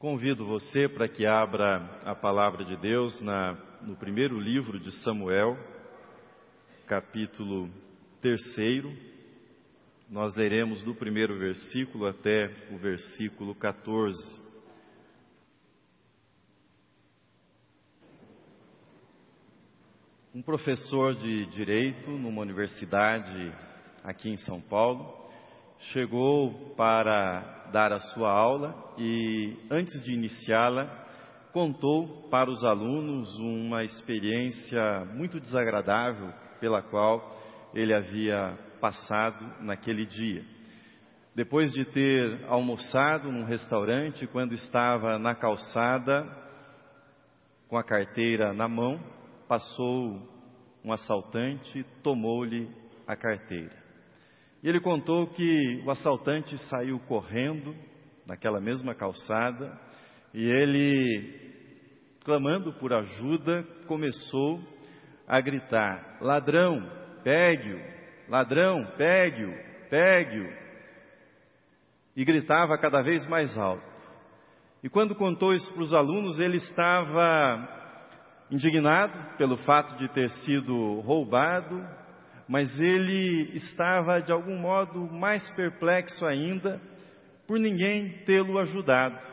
Convido você para que abra a palavra de Deus na, no primeiro livro de Samuel, capítulo terceiro. Nós leremos do primeiro versículo até o versículo 14. Um professor de direito numa universidade aqui em São Paulo chegou para dar a sua aula e, antes de iniciá-la, contou para os alunos uma experiência muito desagradável pela qual ele havia passado naquele dia. Depois de ter almoçado num restaurante, quando estava na calçada, com a carteira na mão, passou um assaltante, tomou-lhe a carteira. E ele contou que o assaltante saiu correndo naquela mesma calçada e ele, clamando por ajuda, começou a gritar: Ladrão, pegue-o! Ladrão, pegue-o! Pegue-o! E gritava cada vez mais alto. E quando contou isso para os alunos, ele estava indignado pelo fato de ter sido roubado, mas ele estava de algum modo mais perplexo ainda por ninguém tê-lo ajudado.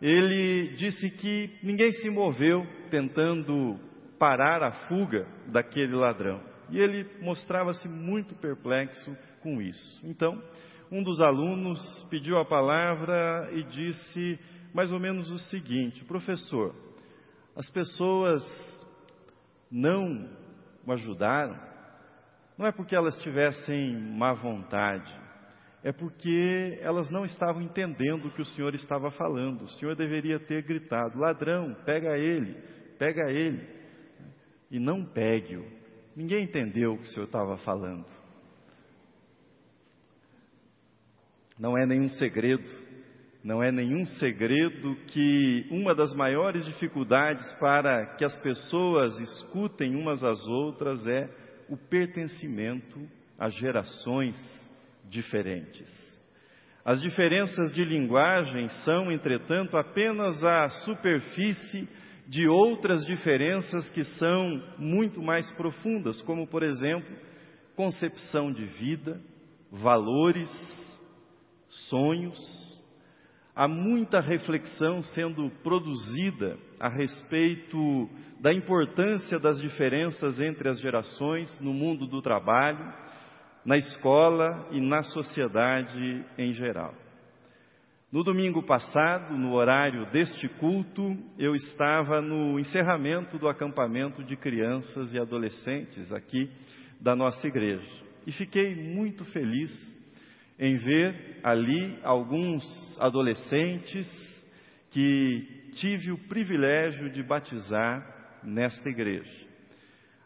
Ele disse que ninguém se moveu tentando parar a fuga daquele ladrão. E ele mostrava-se muito perplexo com isso. Então, um dos alunos pediu a palavra e disse mais ou menos o seguinte: professor, as pessoas não o ajudaram não é porque elas tivessem má vontade, é porque elas não estavam entendendo o que o Senhor estava falando. O Senhor deveria ter gritado: ladrão, pega ele, pega ele, e não pegue-o. Ninguém entendeu o que o Senhor estava falando. Não é nenhum segredo, não é nenhum segredo que uma das maiores dificuldades para que as pessoas escutem umas às outras é o pertencimento a gerações diferentes. As diferenças de linguagem são, entretanto, apenas a superfície de outras diferenças que são muito mais profundas, como, por exemplo, concepção de vida, valores, sonhos. Há muita reflexão sendo produzida a respeito da importância das diferenças entre as gerações no mundo do trabalho, na escola e na sociedade em geral. No domingo passado, no horário deste culto, eu estava no encerramento do acampamento de crianças e adolescentes aqui da nossa igreja e fiquei muito feliz em ver ali alguns adolescentes que tive o privilégio de batizar nesta igreja.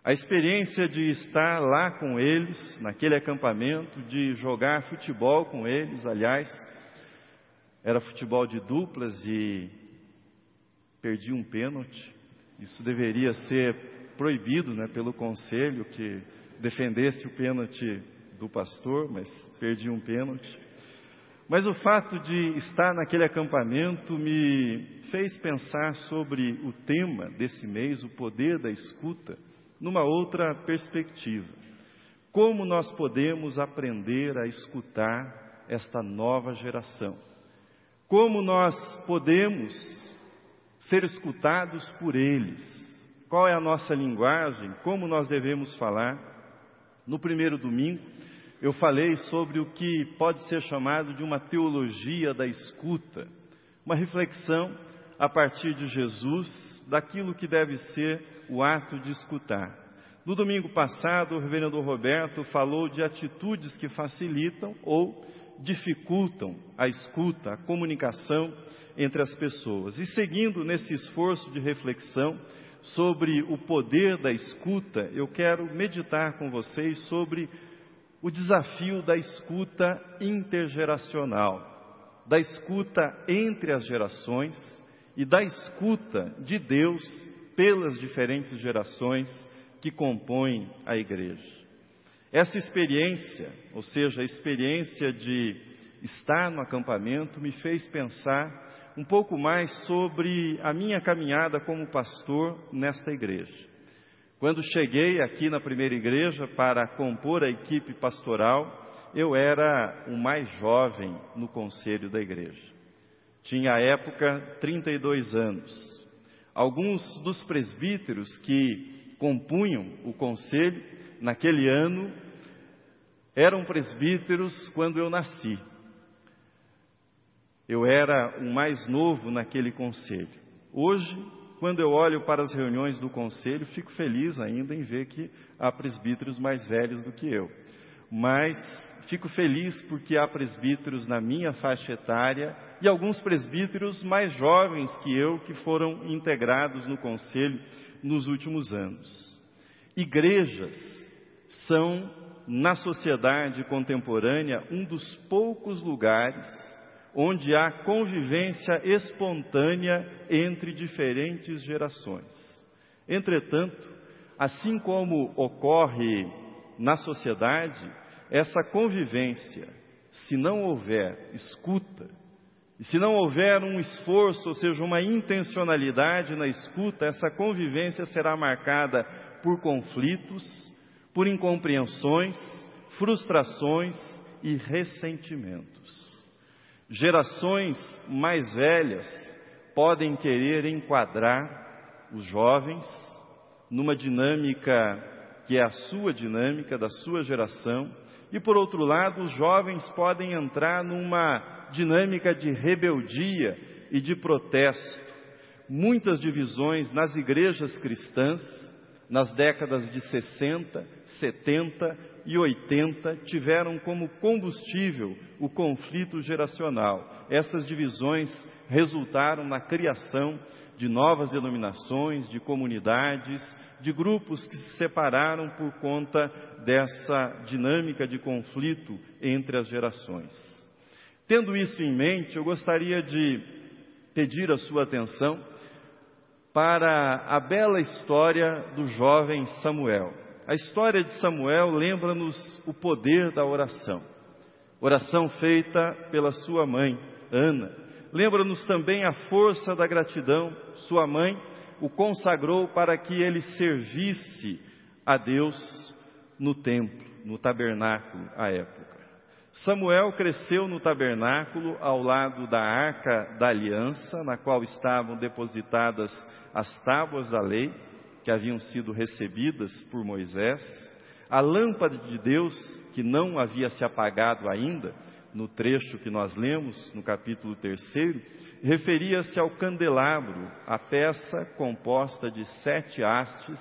A experiência de estar lá com eles, naquele acampamento, de jogar futebol com eles, aliás, era futebol de duplas e perdi um pênalti. Isso deveria ser proibido né, pelo conselho que defendesse o pênalti do pastor, mas perdi um pênalti. Mas o fato de estar naquele acampamento me fez pensar sobre o tema desse mês, o poder da escuta, numa outra perspectiva. Como nós podemos aprender a escutar esta nova geração? Como nós podemos ser escutados por eles? Qual é a nossa linguagem? Como nós devemos falar? No primeiro domingo, eu falei sobre o que pode ser chamado de uma teologia da escuta, uma reflexão a partir de Jesus daquilo que deve ser o ato de escutar. No domingo passado, o reverendo Roberto falou de atitudes que facilitam ou dificultam a escuta, a comunicação entre as pessoas. E seguindo nesse esforço de reflexão sobre o poder da escuta, eu quero meditar com vocês sobre o desafio da escuta intergeracional, da escuta entre as gerações e da escuta de Deus pelas diferentes gerações que compõem a igreja. Essa experiência, ou seja, a experiência de estar no acampamento me fez pensar um pouco mais sobre a minha caminhada como pastor nesta igreja. Quando cheguei aqui na primeira igreja para compor a equipe pastoral, eu era o mais jovem no conselho da igreja. Tinha à época 32 anos. Alguns dos presbíteros que compunham o conselho naquele ano eram presbíteros quando eu nasci. Eu era o mais novo naquele conselho. Hoje, quando eu olho para as reuniões do conselho, fico feliz ainda em ver que há presbíteros mais velhos do que eu. Mas fico feliz porque há presbíteros na minha faixa etária e alguns presbíteros mais jovens que eu que foram integrados no conselho nos últimos anos. Igrejas são, na sociedade contemporânea, um dos poucos lugares onde há convivência espontânea entre diferentes gerações. Entretanto, assim como ocorre na sociedade, essa convivência, se não houver escuta, e se não houver um esforço, ou seja, uma intencionalidade na escuta, essa convivência será marcada por conflitos, por incompreensões, frustrações e ressentimentos. Gerações mais velhas podem querer enquadrar os jovens numa dinâmica que é a sua dinâmica, da sua geração, e por outro lado, os jovens podem entrar numa dinâmica de rebeldia e de protesto. Muitas divisões nas igrejas cristãs, nas décadas de 60, 70 e 80 tiveram como combustível o conflito geracional. Essas divisões resultaram na criação de novas denominações, de comunidades, de grupos que se separaram por conta dessa dinâmica de conflito entre as gerações. Tendo isso em mente, eu gostaria de pedir a sua atenção para a bela história do jovem Samuel. A história de Samuel lembra-nos o poder da oração. Oração feita pela sua mãe, Ana. Lembra-nos também a força da gratidão. Sua mãe o consagrou para que ele servisse a Deus no templo, no tabernáculo à época. Samuel cresceu no tabernáculo ao lado da arca da aliança, na qual estavam depositadas as tábuas da lei que haviam sido recebidas por Moisés, a lâmpada de Deus que não havia se apagado ainda, no trecho que nós lemos, no capítulo 3, referia-se ao candelabro, a peça composta de sete hastes,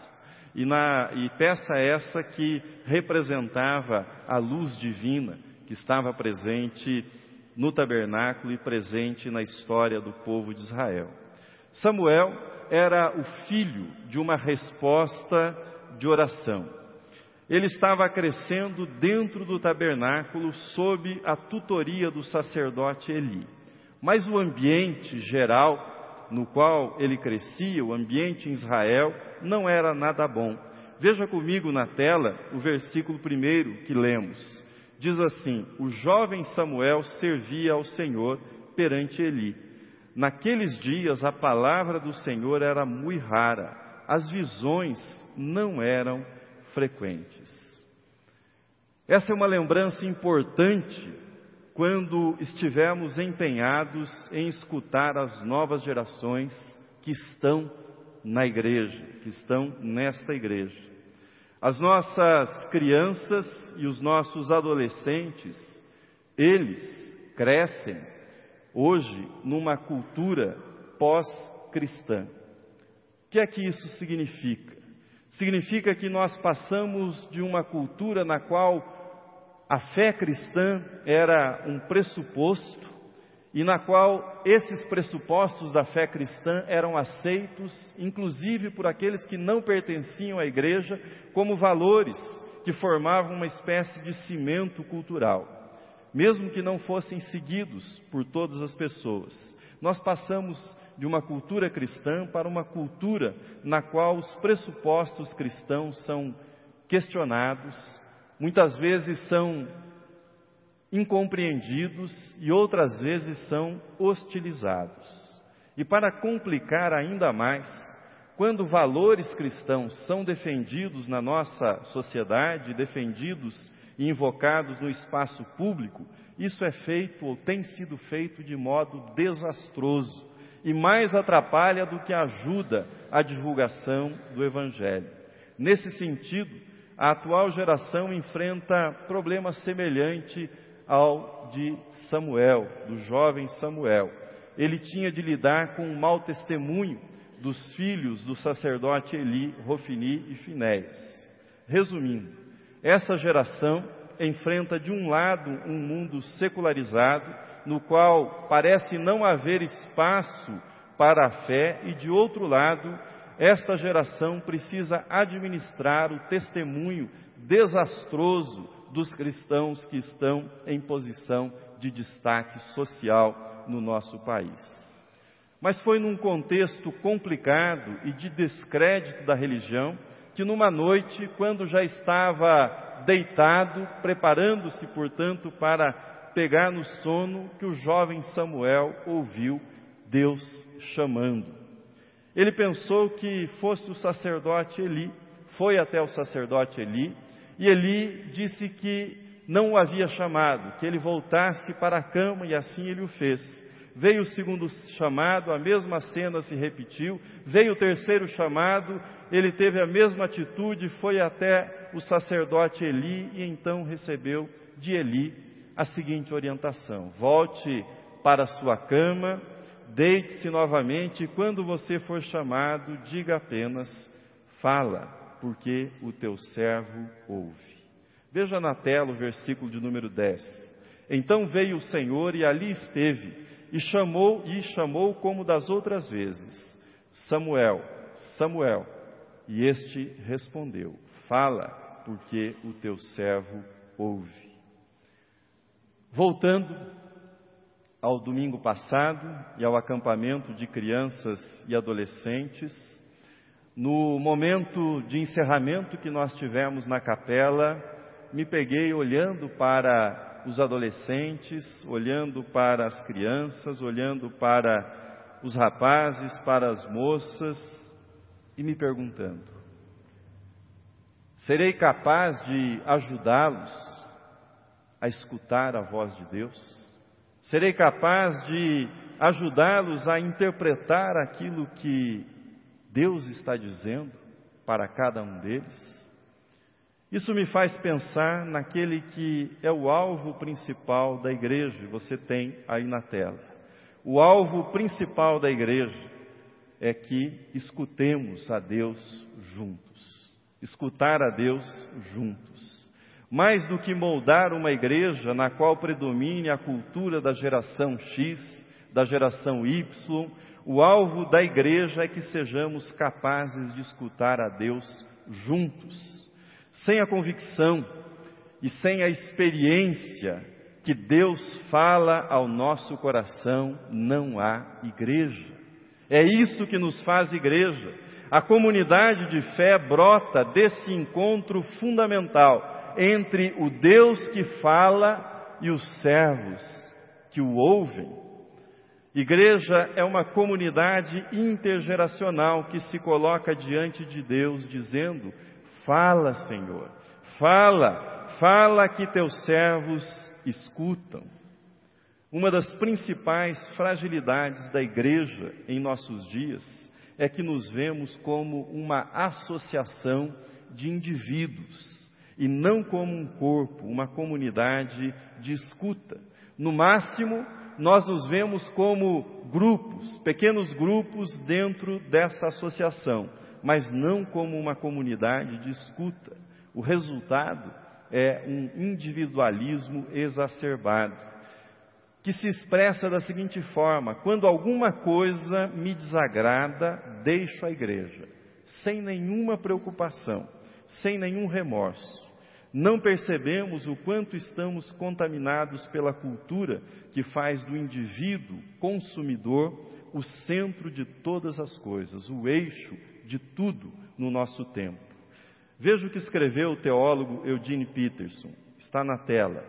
e, na, e peça essa que representava a luz divina que estava presente no tabernáculo e presente na história do povo de Israel. Samuel era o filho de uma resposta de oração. Ele estava crescendo dentro do tabernáculo sob a tutoria do sacerdote Eli. Mas o ambiente geral no qual ele crescia, o ambiente em Israel, não era nada bom. Veja comigo na tela o versículo primeiro que lemos. Diz assim: O jovem Samuel servia ao Senhor perante Eli. Naqueles dias a palavra do Senhor era muito rara, as visões não eram frequentes. Essa é uma lembrança importante quando estivermos empenhados em escutar as novas gerações que estão na igreja, que estão nesta igreja. As nossas crianças e os nossos adolescentes, eles crescem hoje numa cultura pós-cristã. O que é que isso significa? Significa que nós passamos de uma cultura na qual a fé cristã era um pressuposto e na qual esses pressupostos da fé cristã eram aceitos, inclusive por aqueles que não pertenciam à igreja, como valores que formavam uma espécie de cimento cultural mesmo que não fossem seguidos por todas as pessoas. Nós passamos de uma cultura cristã para uma cultura na qual os pressupostos cristãos são questionados, muitas vezes são incompreendidos e outras vezes são hostilizados. E para complicar ainda mais, quando valores cristãos são defendidos na nossa sociedade, defendidos e invocados no espaço público, isso é feito ou tem sido feito de modo desastroso e mais atrapalha do que ajuda a divulgação do Evangelho. Nesse sentido, a atual geração enfrenta problema semelhante ao de Samuel, do jovem Samuel. Ele tinha de lidar com o mau testemunho dos filhos do sacerdote Eli, Rofini e Finéias. Resumindo, essa geração enfrenta de um lado um mundo secularizado, no qual parece não haver espaço para a fé, e de outro lado, esta geração precisa administrar o testemunho desastroso dos cristãos que estão em posição de destaque social no nosso país. Mas foi num contexto complicado e de descrédito da religião que, numa noite, quando já estava deitado, preparando-se, portanto, para pegar no sono, que o jovem Samuel ouviu Deus chamando. Ele pensou que fosse o sacerdote Eli, foi até o sacerdote Eli, e Eli disse que não o havia chamado, que ele voltasse para a cama, e assim ele o fez. Veio o segundo chamado, a mesma cena se repetiu. Veio o terceiro chamado, ele teve a mesma atitude, foi até o sacerdote Eli e então recebeu de Eli a seguinte orientação: volte para a sua cama, deite-se novamente e quando você for chamado, diga apenas: fala porque o teu servo ouve. Veja na tela o versículo de número 10. Então veio o Senhor e ali esteve, e chamou e chamou como das outras vezes: Samuel, Samuel. E este respondeu: Fala, porque o teu servo ouve. Voltando ao domingo passado e ao acampamento de crianças e adolescentes, no momento de encerramento que nós tivemos na capela, me peguei olhando para os adolescentes, olhando para as crianças, olhando para os rapazes, para as moças e me perguntando: serei capaz de ajudá-los a escutar a voz de Deus? Serei capaz de ajudá-los a interpretar aquilo que Deus está dizendo para cada um deles. Isso me faz pensar naquele que é o alvo principal da igreja, você tem aí na tela. O alvo principal da igreja é que escutemos a Deus juntos. Escutar a Deus juntos. Mais do que moldar uma igreja na qual predomine a cultura da geração X, da geração Y, o alvo da igreja é que sejamos capazes de escutar a Deus juntos, sem a convicção e sem a experiência que Deus fala ao nosso coração, não há igreja. É isso que nos faz igreja. A comunidade de fé brota desse encontro fundamental entre o Deus que fala e os servos que o ouvem. Igreja é uma comunidade intergeracional que se coloca diante de Deus dizendo: Fala, Senhor, fala, fala que teus servos escutam. Uma das principais fragilidades da igreja em nossos dias é que nos vemos como uma associação de indivíduos e não como um corpo, uma comunidade de escuta. No máximo, nós nos vemos como grupos, pequenos grupos dentro dessa associação, mas não como uma comunidade de escuta. O resultado é um individualismo exacerbado, que se expressa da seguinte forma: quando alguma coisa me desagrada, deixo a igreja, sem nenhuma preocupação, sem nenhum remorso não percebemos o quanto estamos contaminados pela cultura que faz do indivíduo consumidor o centro de todas as coisas, o eixo de tudo no nosso tempo. Veja o que escreveu o teólogo Eugene Peterson, está na tela.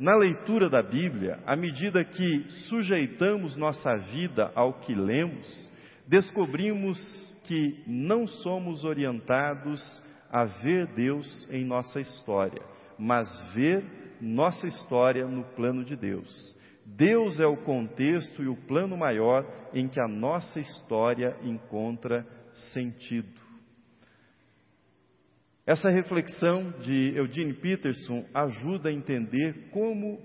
na leitura da Bíblia, à medida que sujeitamos nossa vida ao que lemos, descobrimos que não somos orientados a ver Deus em nossa história, mas ver nossa história no plano de Deus. Deus é o contexto e o plano maior em que a nossa história encontra sentido. Essa reflexão de Eugene Peterson ajuda a entender como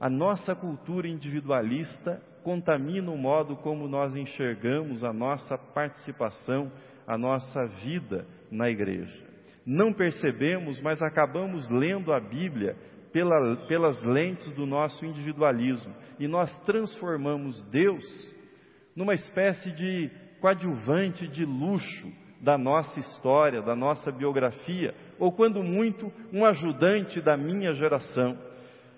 a nossa cultura individualista contamina o modo como nós enxergamos a nossa participação, a nossa vida na igreja. Não percebemos, mas acabamos lendo a Bíblia pela, pelas lentes do nosso individualismo e nós transformamos Deus numa espécie de coadjuvante de luxo da nossa história, da nossa biografia, ou quando muito, um ajudante da minha geração.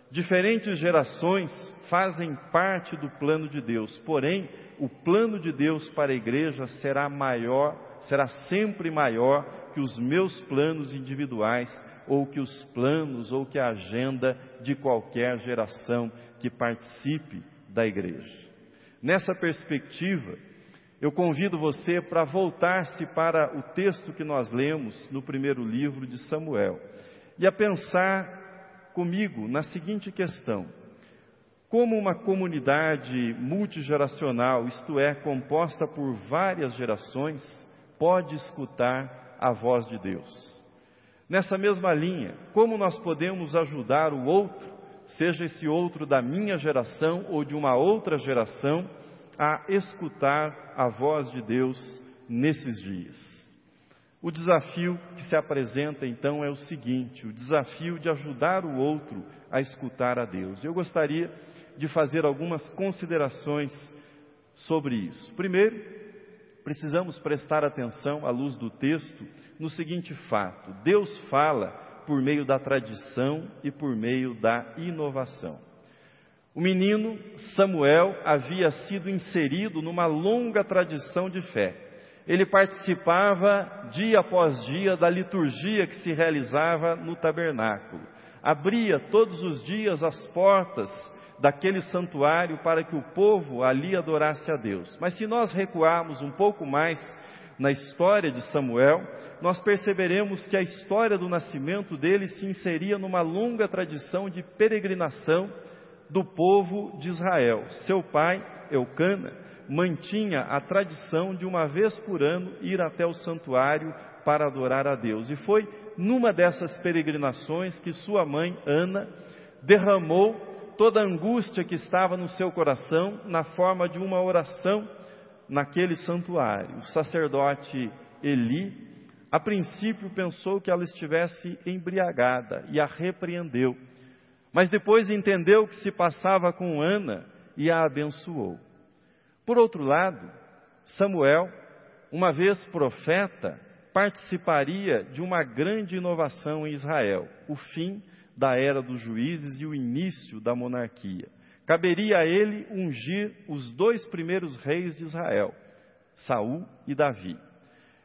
Diferentes gerações fazem parte do plano de Deus, porém, o plano de Deus para a igreja será maior, será sempre maior que os meus planos individuais, ou que os planos, ou que a agenda de qualquer geração que participe da igreja. Nessa perspectiva, eu convido você para voltar-se para o texto que nós lemos no primeiro livro de Samuel e a pensar comigo na seguinte questão: como uma comunidade multigeracional, isto é, composta por várias gerações, pode escutar a voz de Deus? Nessa mesma linha, como nós podemos ajudar o outro, seja esse outro da minha geração ou de uma outra geração, a escutar a voz de Deus nesses dias. O desafio que se apresenta então é o seguinte: o desafio de ajudar o outro a escutar a Deus. Eu gostaria de fazer algumas considerações sobre isso. Primeiro, precisamos prestar atenção à luz do texto no seguinte fato: Deus fala por meio da tradição e por meio da inovação. O menino Samuel havia sido inserido numa longa tradição de fé. Ele participava dia após dia da liturgia que se realizava no tabernáculo. Abria todos os dias as portas daquele santuário para que o povo ali adorasse a Deus. Mas se nós recuarmos um pouco mais na história de Samuel, nós perceberemos que a história do nascimento dele se inseria numa longa tradição de peregrinação do povo de Israel. Seu pai, Eucana, mantinha a tradição de uma vez por ano ir até o santuário para adorar a Deus. E foi numa dessas peregrinações que sua mãe, Ana, derramou toda a angústia que estava no seu coração na forma de uma oração naquele santuário. O sacerdote Eli, a princípio, pensou que ela estivesse embriagada e a repreendeu. Mas depois entendeu o que se passava com Ana e a abençoou. Por outro lado, Samuel, uma vez profeta, participaria de uma grande inovação em Israel, o fim da era dos juízes e o início da monarquia. Caberia a ele ungir os dois primeiros reis de Israel, Saul e Davi.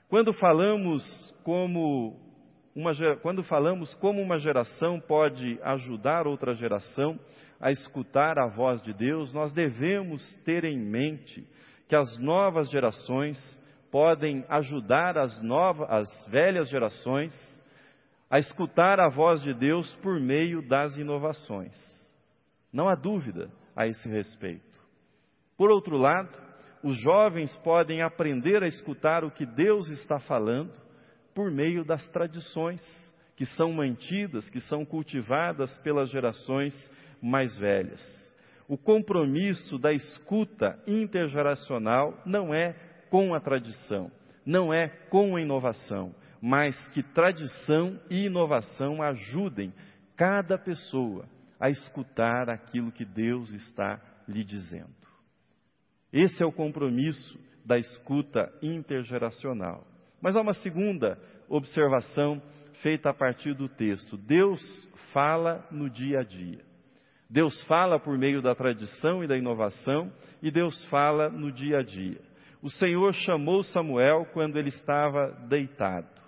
Quando falamos como uma, quando falamos como uma geração pode ajudar outra geração a escutar a voz de Deus, nós devemos ter em mente que as novas gerações podem ajudar as, novas, as velhas gerações a escutar a voz de Deus por meio das inovações. Não há dúvida a esse respeito. Por outro lado, os jovens podem aprender a escutar o que Deus está falando por meio das tradições que são mantidas, que são cultivadas pelas gerações mais velhas. O compromisso da escuta intergeracional não é com a tradição, não é com a inovação, mas que tradição e inovação ajudem cada pessoa a escutar aquilo que Deus está lhe dizendo. Esse é o compromisso da escuta intergeracional. Mas há uma segunda observação feita a partir do texto. Deus fala no dia a dia. Deus fala por meio da tradição e da inovação, e Deus fala no dia a dia. O Senhor chamou Samuel quando ele estava deitado.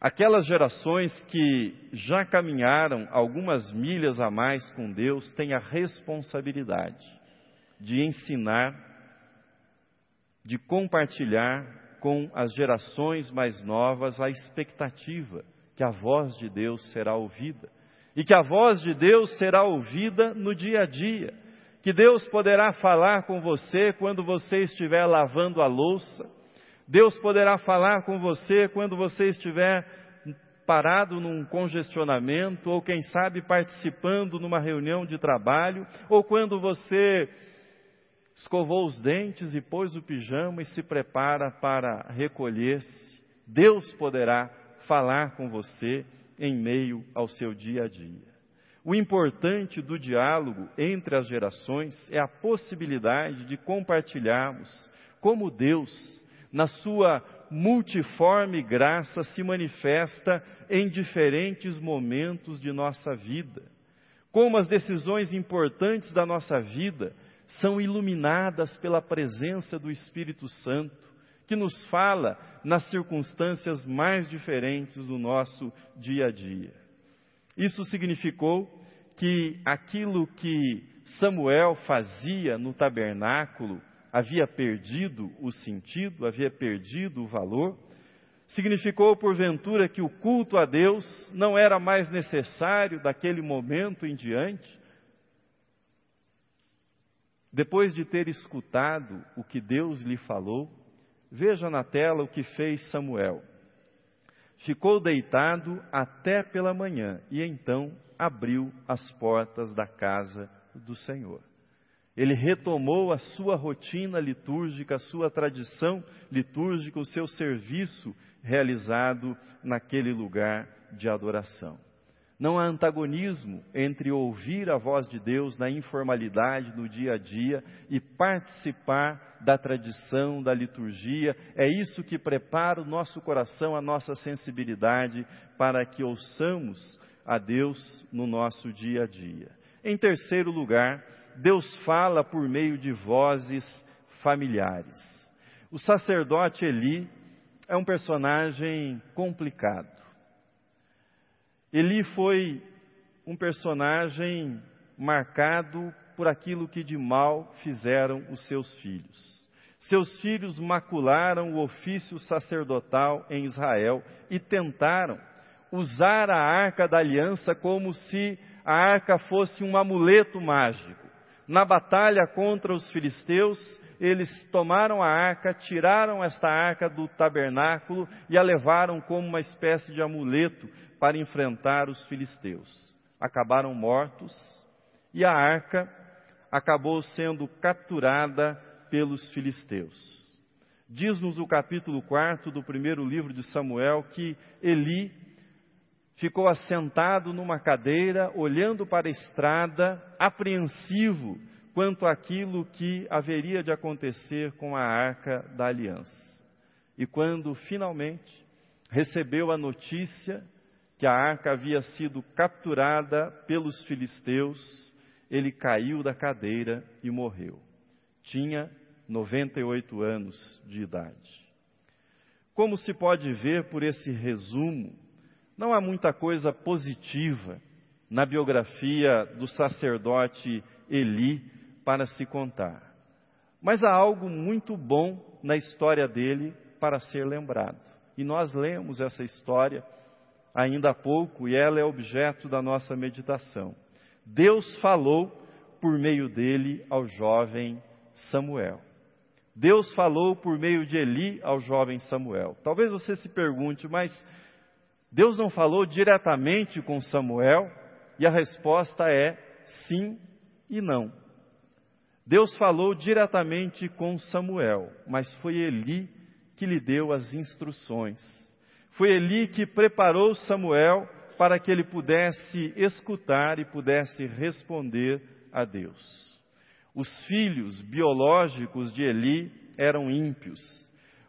Aquelas gerações que já caminharam algumas milhas a mais com Deus têm a responsabilidade de ensinar, de compartilhar com as gerações mais novas a expectativa que a voz de Deus será ouvida. E que a voz de Deus será ouvida no dia a dia. Que Deus poderá falar com você quando você estiver lavando a louça, Deus poderá falar com você quando você estiver parado num congestionamento, ou quem sabe participando numa reunião de trabalho, ou quando você escovou os dentes e pôs o pijama e se prepara para recolher-se. Deus poderá falar com você em meio ao seu dia a dia. O importante do diálogo entre as gerações é a possibilidade de compartilharmos como Deus na sua multiforme graça, se manifesta em diferentes momentos de nossa vida. Como as decisões importantes da nossa vida são iluminadas pela presença do Espírito Santo, que nos fala nas circunstâncias mais diferentes do nosso dia a dia. Isso significou que aquilo que Samuel fazia no tabernáculo havia perdido o sentido, havia perdido o valor, significou porventura que o culto a Deus não era mais necessário daquele momento em diante? Depois de ter escutado o que Deus lhe falou, veja na tela o que fez Samuel. Ficou deitado até pela manhã e então abriu as portas da casa do Senhor ele retomou a sua rotina litúrgica, a sua tradição litúrgica, o seu serviço realizado naquele lugar de adoração. Não há antagonismo entre ouvir a voz de Deus na informalidade, no dia a dia, e participar da tradição, da liturgia. É isso que prepara o nosso coração, a nossa sensibilidade, para que ouçamos a Deus no nosso dia a dia. Em terceiro lugar, Deus fala por meio de vozes familiares. O sacerdote Eli é um personagem complicado. Eli foi um personagem marcado por aquilo que de mal fizeram os seus filhos. Seus filhos macularam o ofício sacerdotal em Israel e tentaram usar a arca da aliança como se a arca fosse um amuleto mágico na batalha contra os filisteus, eles tomaram a arca, tiraram esta arca do tabernáculo e a levaram como uma espécie de amuleto para enfrentar os filisteus. Acabaram mortos e a arca acabou sendo capturada pelos filisteus. Diz-nos o capítulo 4 do primeiro livro de Samuel que Eli ficou assentado numa cadeira, olhando para a estrada, apreensivo quanto àquilo que haveria de acontecer com a arca da aliança. E quando finalmente recebeu a notícia que a arca havia sido capturada pelos filisteus, ele caiu da cadeira e morreu. Tinha 98 anos de idade. Como se pode ver por esse resumo, não há muita coisa positiva na biografia do sacerdote Eli para se contar. Mas há algo muito bom na história dele para ser lembrado. E nós lemos essa história ainda há pouco e ela é objeto da nossa meditação. Deus falou por meio dele ao jovem Samuel. Deus falou por meio de Eli ao jovem Samuel. Talvez você se pergunte, mas Deus não falou diretamente com Samuel? E a resposta é sim e não. Deus falou diretamente com Samuel, mas foi Eli que lhe deu as instruções. Foi Eli que preparou Samuel para que ele pudesse escutar e pudesse responder a Deus. Os filhos biológicos de Eli eram ímpios,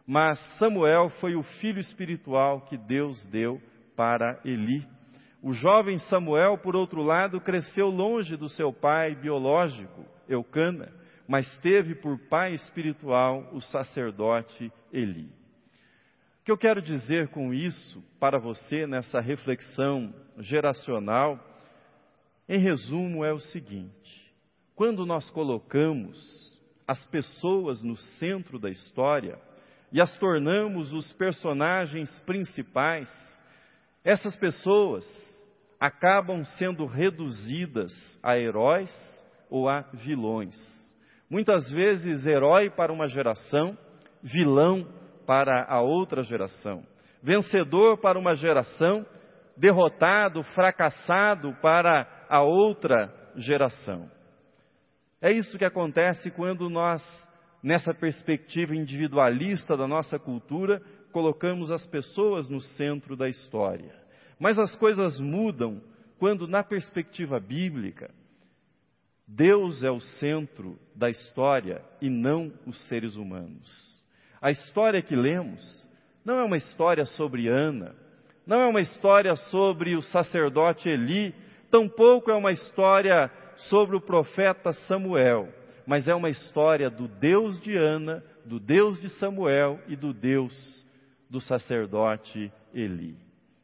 mas Samuel foi o filho espiritual que Deus deu para Eli. O jovem Samuel, por outro lado, cresceu longe do seu pai biológico, Eucana, mas teve por pai espiritual o sacerdote Eli. O que eu quero dizer com isso para você nessa reflexão geracional, em resumo, é o seguinte: quando nós colocamos as pessoas no centro da história e as tornamos os personagens principais, essas pessoas acabam sendo reduzidas a heróis ou a vilões. Muitas vezes, herói para uma geração, vilão para a outra geração. Vencedor para uma geração, derrotado, fracassado para a outra geração. É isso que acontece quando nós, nessa perspectiva individualista da nossa cultura, colocamos as pessoas no centro da história. Mas as coisas mudam quando, na perspectiva bíblica, Deus é o centro da história e não os seres humanos. A história que lemos não é uma história sobre Ana, não é uma história sobre o sacerdote Eli, tampouco é uma história sobre o profeta Samuel, mas é uma história do Deus de Ana, do Deus de Samuel e do Deus do sacerdote Eli.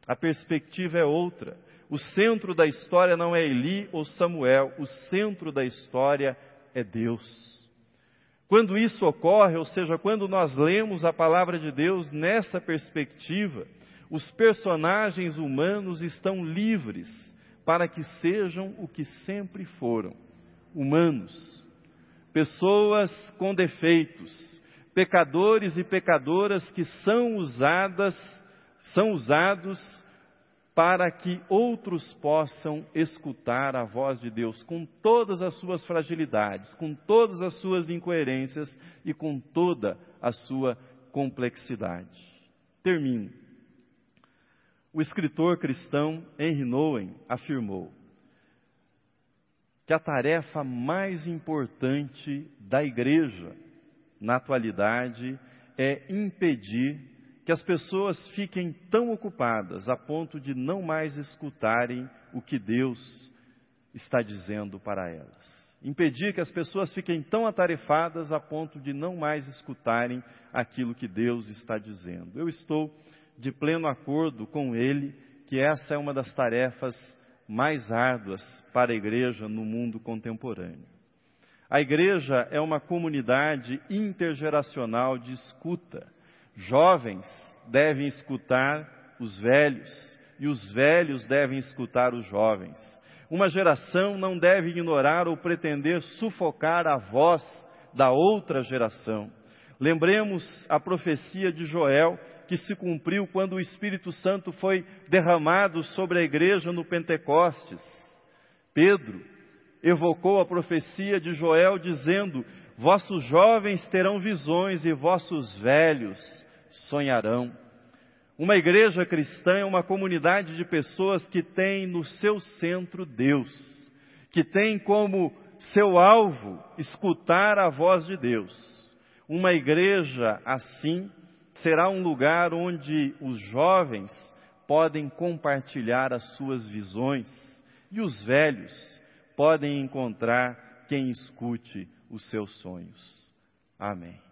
A perspectiva é outra. O centro da história não é Eli ou Samuel, o centro da história é Deus. Quando isso ocorre, ou seja, quando nós lemos a palavra de Deus nessa perspectiva, os personagens humanos estão livres para que sejam o que sempre foram, humanos, pessoas com defeitos, pecadores e pecadoras que são usadas, são usados para que outros possam escutar a voz de Deus com todas as suas fragilidades, com todas as suas incoerências e com toda a sua complexidade. Termino. O escritor cristão Henry Nouwen afirmou que a tarefa mais importante da igreja na atualidade é impedir que as pessoas fiquem tão ocupadas a ponto de não mais escutarem o que Deus está dizendo para elas. Impedir que as pessoas fiquem tão atarefadas a ponto de não mais escutarem aquilo que Deus está dizendo. Eu estou de pleno acordo com ele que essa é uma das tarefas mais árduas para a igreja no mundo contemporâneo. A igreja é uma comunidade intergeracional de escuta. Jovens devem escutar os velhos e os velhos devem escutar os jovens. Uma geração não deve ignorar ou pretender sufocar a voz da outra geração. Lembremos a profecia de Joel que se cumpriu quando o Espírito Santo foi derramado sobre a igreja no Pentecostes. Pedro evocou a profecia de Joel dizendo: Vossos jovens terão visões e vossos velhos sonharão. Uma igreja cristã é uma comunidade de pessoas que tem no seu centro Deus, que tem como seu alvo escutar a voz de Deus. Uma igreja assim será um lugar onde os jovens podem compartilhar as suas visões e os velhos podem encontrar quem escute os seus sonhos. Amém.